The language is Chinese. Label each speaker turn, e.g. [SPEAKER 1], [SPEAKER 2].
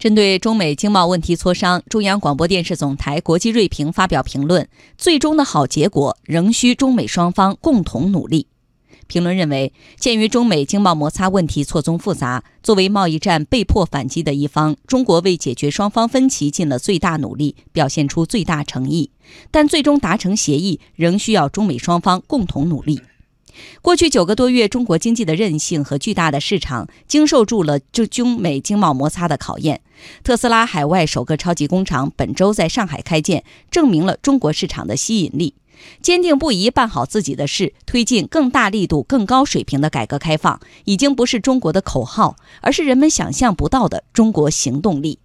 [SPEAKER 1] 针对中美经贸问题磋商，中央广播电视总台国际锐评发表评论：最终的好结果仍需中美双方共同努力。评论认为，鉴于中美经贸摩擦问题错综复杂，作为贸易战被迫反击的一方，中国为解决双方分歧尽了最大努力，表现出最大诚意。但最终达成协议，仍需要中美双方共同努力。过去九个多月，中国经济的韧性和巨大的市场经受住了这中美经贸摩擦的考验。特斯拉海外首个超级工厂本周在上海开建，证明了中国市场的吸引力。坚定不移办好自己的事，推进更大力度、更高水平的改革开放，已经不是中国的口号，而是人们想象不到的中国行动力。